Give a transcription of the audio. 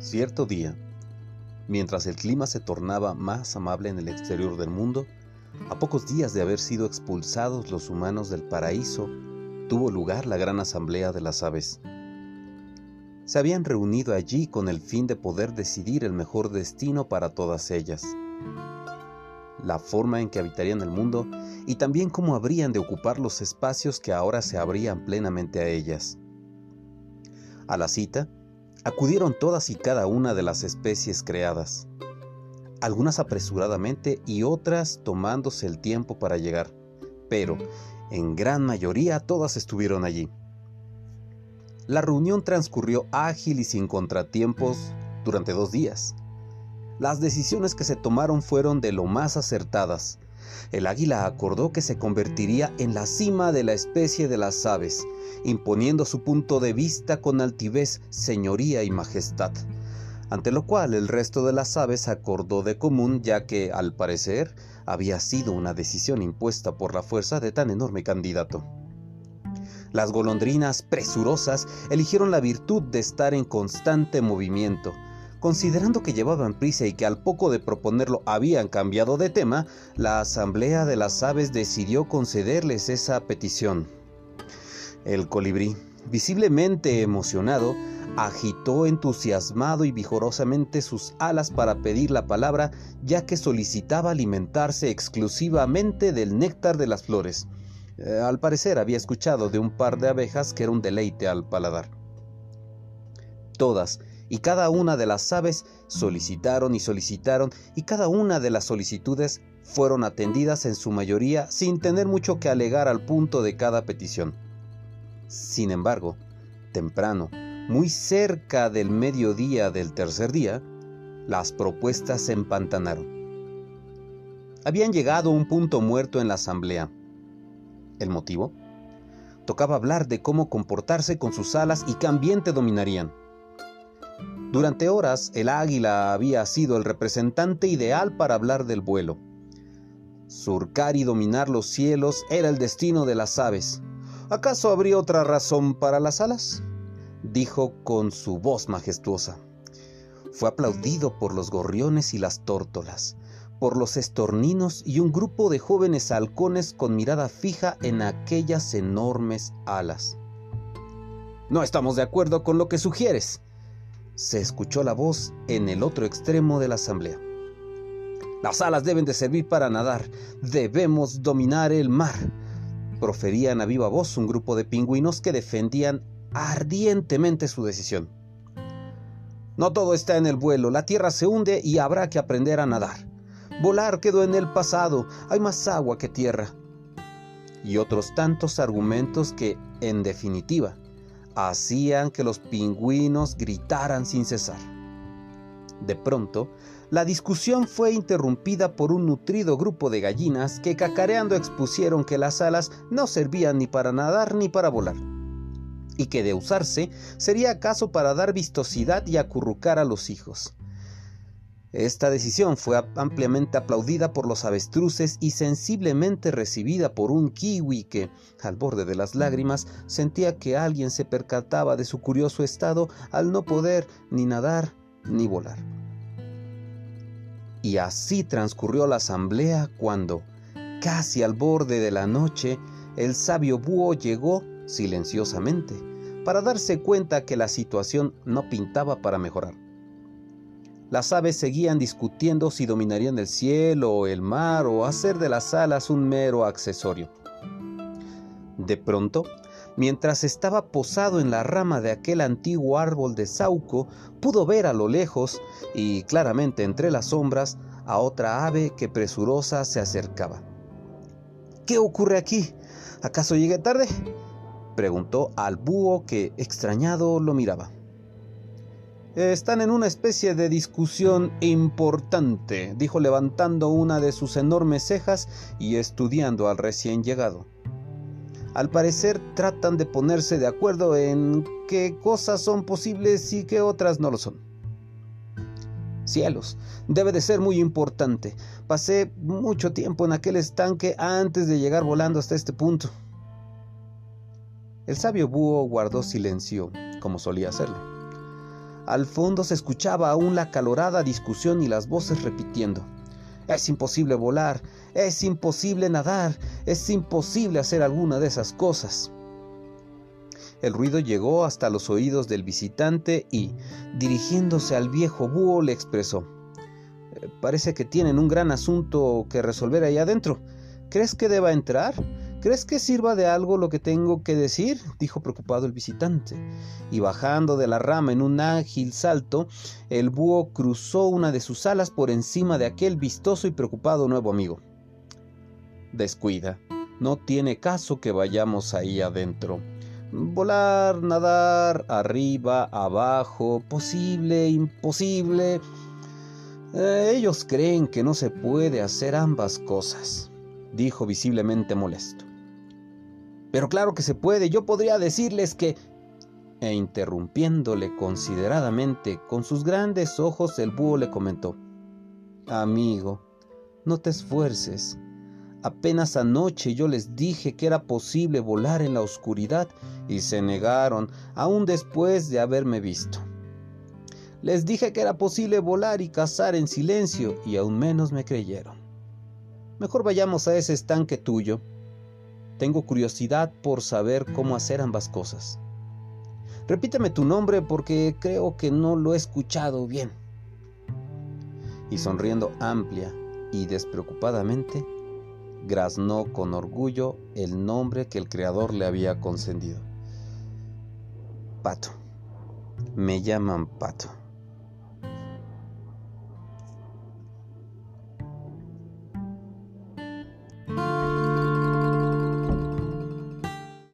Cierto día, mientras el clima se tornaba más amable en el exterior del mundo, a pocos días de haber sido expulsados los humanos del paraíso, tuvo lugar la gran asamblea de las aves. Se habían reunido allí con el fin de poder decidir el mejor destino para todas ellas, la forma en que habitarían el mundo y también cómo habrían de ocupar los espacios que ahora se abrían plenamente a ellas. A la cita, acudieron todas y cada una de las especies creadas, algunas apresuradamente y otras tomándose el tiempo para llegar, pero en gran mayoría todas estuvieron allí. La reunión transcurrió ágil y sin contratiempos durante dos días. Las decisiones que se tomaron fueron de lo más acertadas. El águila acordó que se convertiría en la cima de la especie de las aves imponiendo su punto de vista con altivez, señoría y majestad, ante lo cual el resto de las aves acordó de común ya que, al parecer, había sido una decisión impuesta por la fuerza de tan enorme candidato. Las golondrinas presurosas eligieron la virtud de estar en constante movimiento, Considerando que llevaban prisa y que al poco de proponerlo habían cambiado de tema, la Asamblea de las Aves decidió concederles esa petición. El colibrí, visiblemente emocionado, agitó entusiasmado y vigorosamente sus alas para pedir la palabra, ya que solicitaba alimentarse exclusivamente del néctar de las flores. Eh, al parecer había escuchado de un par de abejas que era un deleite al paladar. Todas y cada una de las aves solicitaron y solicitaron y cada una de las solicitudes fueron atendidas en su mayoría sin tener mucho que alegar al punto de cada petición. Sin embargo, temprano, muy cerca del mediodía del tercer día, las propuestas se empantanaron. Habían llegado a un punto muerto en la asamblea. ¿El motivo? Tocaba hablar de cómo comportarse con sus alas y qué ambiente dominarían. Durante horas el águila había sido el representante ideal para hablar del vuelo. Surcar y dominar los cielos era el destino de las aves, ¿Acaso habría otra razón para las alas? dijo con su voz majestuosa. Fue aplaudido por los gorriones y las tórtolas, por los estorninos y un grupo de jóvenes halcones con mirada fija en aquellas enormes alas. No estamos de acuerdo con lo que sugieres, se escuchó la voz en el otro extremo de la asamblea. Las alas deben de servir para nadar, debemos dominar el mar proferían a viva voz un grupo de pingüinos que defendían ardientemente su decisión. No todo está en el vuelo, la tierra se hunde y habrá que aprender a nadar. Volar quedó en el pasado, hay más agua que tierra. Y otros tantos argumentos que, en definitiva, hacían que los pingüinos gritaran sin cesar. De pronto, la discusión fue interrumpida por un nutrido grupo de gallinas que cacareando expusieron que las alas no servían ni para nadar ni para volar, y que de usarse sería acaso para dar vistosidad y acurrucar a los hijos. Esta decisión fue ampliamente aplaudida por los avestruces y sensiblemente recibida por un kiwi que, al borde de las lágrimas, sentía que alguien se percataba de su curioso estado al no poder ni nadar ni volar. Y así transcurrió la asamblea cuando, casi al borde de la noche, el sabio búho llegó silenciosamente para darse cuenta que la situación no pintaba para mejorar. Las aves seguían discutiendo si dominarían el cielo el mar o hacer de las alas un mero accesorio. De pronto, Mientras estaba posado en la rama de aquel antiguo árbol de sauco, pudo ver a lo lejos y claramente entre las sombras a otra ave que presurosa se acercaba. ¿Qué ocurre aquí? ¿Acaso llegué tarde? preguntó al búho que, extrañado, lo miraba. Están en una especie de discusión importante, dijo levantando una de sus enormes cejas y estudiando al recién llegado. Al parecer tratan de ponerse de acuerdo en qué cosas son posibles y qué otras no lo son. Cielos, debe de ser muy importante. Pasé mucho tiempo en aquel estanque antes de llegar volando hasta este punto. El sabio búho guardó silencio, como solía hacerlo. Al fondo se escuchaba aún la calorada discusión y las voces repitiendo. Es imposible volar, es imposible nadar, es imposible hacer alguna de esas cosas. El ruido llegó hasta los oídos del visitante y, dirigiéndose al viejo búho, le expresó, eh, Parece que tienen un gran asunto que resolver ahí adentro. ¿Crees que deba entrar? ¿Crees que sirva de algo lo que tengo que decir? dijo preocupado el visitante. Y bajando de la rama en un ágil salto, el búho cruzó una de sus alas por encima de aquel vistoso y preocupado nuevo amigo. Descuida, no tiene caso que vayamos ahí adentro. Volar, nadar, arriba, abajo, posible, imposible. Eh, ellos creen que no se puede hacer ambas cosas, dijo visiblemente molesto. Pero claro que se puede, yo podría decirles que... E interrumpiéndole consideradamente con sus grandes ojos, el búho le comentó, Amigo, no te esfuerces. Apenas anoche yo les dije que era posible volar en la oscuridad y se negaron, aún después de haberme visto. Les dije que era posible volar y cazar en silencio y aún menos me creyeron. Mejor vayamos a ese estanque tuyo tengo curiosidad por saber cómo hacer ambas cosas. Repíteme tu nombre porque creo que no lo he escuchado bien. Y sonriendo amplia y despreocupadamente, graznó con orgullo el nombre que el Creador le había concedido. Pato. Me llaman Pato.